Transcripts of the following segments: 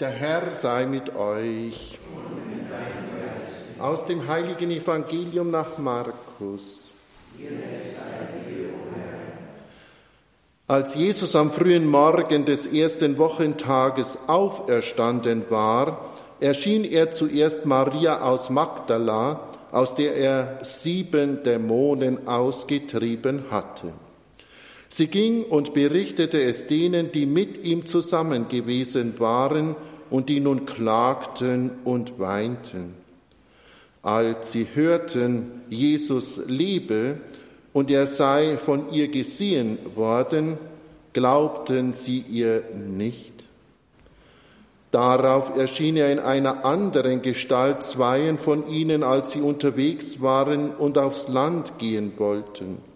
Der Herr sei mit euch. Aus dem heiligen Evangelium nach Markus. Als Jesus am frühen Morgen des ersten Wochentages auferstanden war, erschien er zuerst Maria aus Magdala, aus der er sieben Dämonen ausgetrieben hatte. Sie ging und berichtete es denen, die mit ihm zusammen gewesen waren und die nun klagten und weinten. Als sie hörten, Jesus lebe und er sei von ihr gesehen worden, glaubten sie ihr nicht. Darauf erschien er in einer anderen Gestalt zweien von ihnen, als sie unterwegs waren und aufs Land gehen wollten.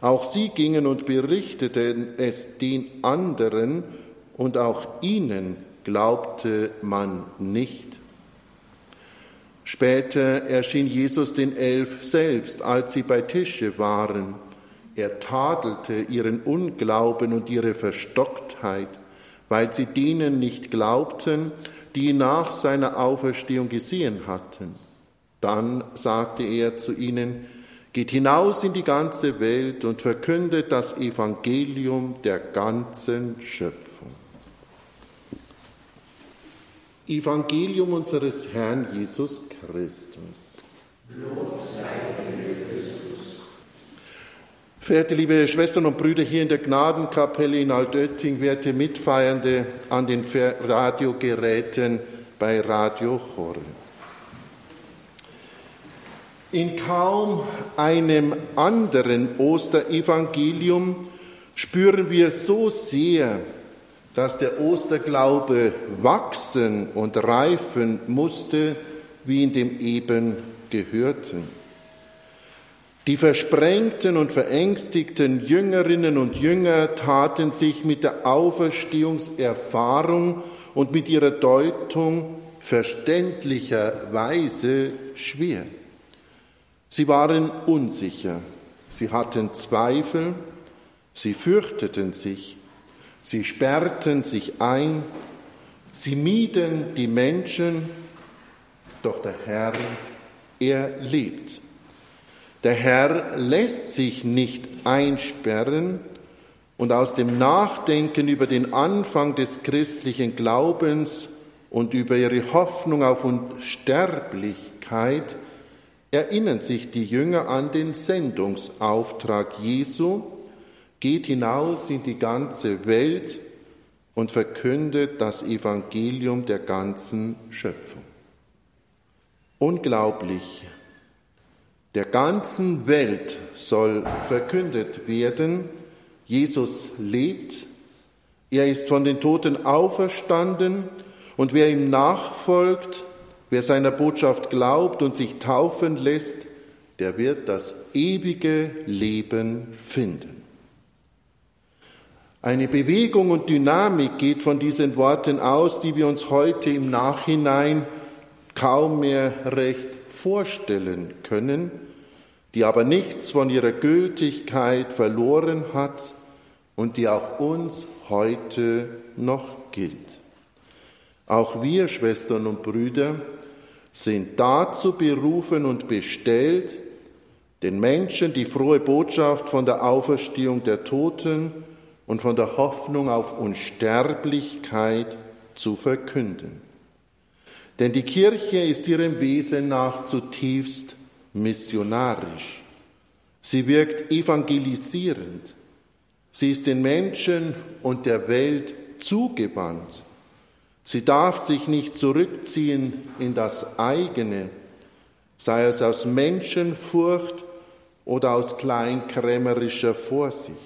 Auch sie gingen und berichteten es den anderen, und auch ihnen glaubte man nicht. Später erschien Jesus den Elf selbst, als sie bei Tische waren. Er tadelte ihren Unglauben und ihre Verstocktheit, weil sie denen nicht glaubten, die ihn nach seiner Auferstehung gesehen hatten. Dann sagte er zu ihnen, Geht hinaus in die ganze Welt und verkündet das Evangelium der ganzen Schöpfung. Evangelium unseres Herrn Jesus Christus. Verehrte liebe Schwestern und Brüder hier in der Gnadenkapelle in Altötting, werte Mitfeiernde an den Radiogeräten bei Radio Horeb. In kaum einem anderen Osterevangelium spüren wir so sehr, dass der Osterglaube wachsen und reifen musste, wie in dem eben gehörten. Die versprengten und verängstigten Jüngerinnen und Jünger taten sich mit der Auferstehungserfahrung und mit ihrer Deutung verständlicherweise schwer. Sie waren unsicher, sie hatten Zweifel, sie fürchteten sich, sie sperrten sich ein, sie mieden die Menschen, doch der Herr, er lebt. Der Herr lässt sich nicht einsperren und aus dem Nachdenken über den Anfang des christlichen Glaubens und über ihre Hoffnung auf Unsterblichkeit erinnern sich die Jünger an den Sendungsauftrag Jesu, geht hinaus in die ganze Welt und verkündet das Evangelium der ganzen Schöpfung. Unglaublich. Der ganzen Welt soll verkündet werden, Jesus lebt, er ist von den Toten auferstanden und wer ihm nachfolgt, Wer seiner Botschaft glaubt und sich taufen lässt, der wird das ewige Leben finden. Eine Bewegung und Dynamik geht von diesen Worten aus, die wir uns heute im Nachhinein kaum mehr recht vorstellen können, die aber nichts von ihrer Gültigkeit verloren hat und die auch uns heute noch gilt. Auch wir, Schwestern und Brüder, sind dazu berufen und bestellt, den Menschen die frohe Botschaft von der Auferstehung der Toten und von der Hoffnung auf Unsterblichkeit zu verkünden. Denn die Kirche ist ihrem Wesen nach zutiefst missionarisch. Sie wirkt evangelisierend. Sie ist den Menschen und der Welt zugewandt. Sie darf sich nicht zurückziehen in das eigene, sei es aus Menschenfurcht oder aus kleinkrämerischer Vorsicht.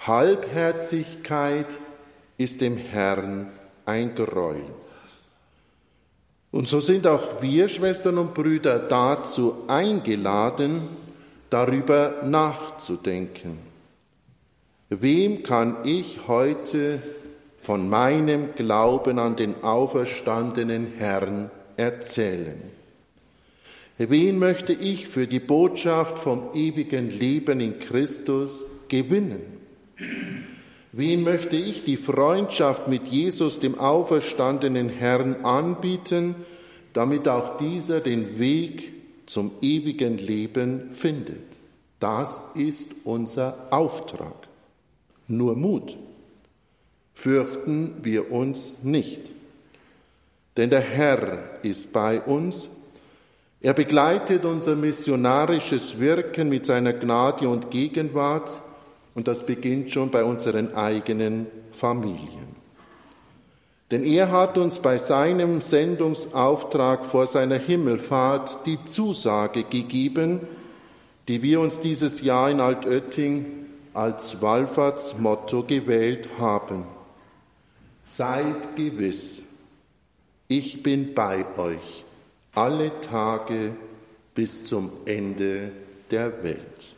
Halbherzigkeit ist dem Herrn ein Gräuel. Und so sind auch wir, Schwestern und Brüder, dazu eingeladen, darüber nachzudenken. Wem kann ich heute von meinem Glauben an den auferstandenen Herrn erzählen. Wen möchte ich für die Botschaft vom ewigen Leben in Christus gewinnen? Wen möchte ich die Freundschaft mit Jesus, dem auferstandenen Herrn, anbieten, damit auch dieser den Weg zum ewigen Leben findet? Das ist unser Auftrag. Nur Mut. Fürchten wir uns nicht. Denn der Herr ist bei uns. Er begleitet unser missionarisches Wirken mit seiner Gnade und Gegenwart und das beginnt schon bei unseren eigenen Familien. Denn er hat uns bei seinem Sendungsauftrag vor seiner Himmelfahrt die Zusage gegeben, die wir uns dieses Jahr in Altötting als Wallfahrtsmotto gewählt haben. Seid gewiss, ich bin bei euch alle Tage bis zum Ende der Welt.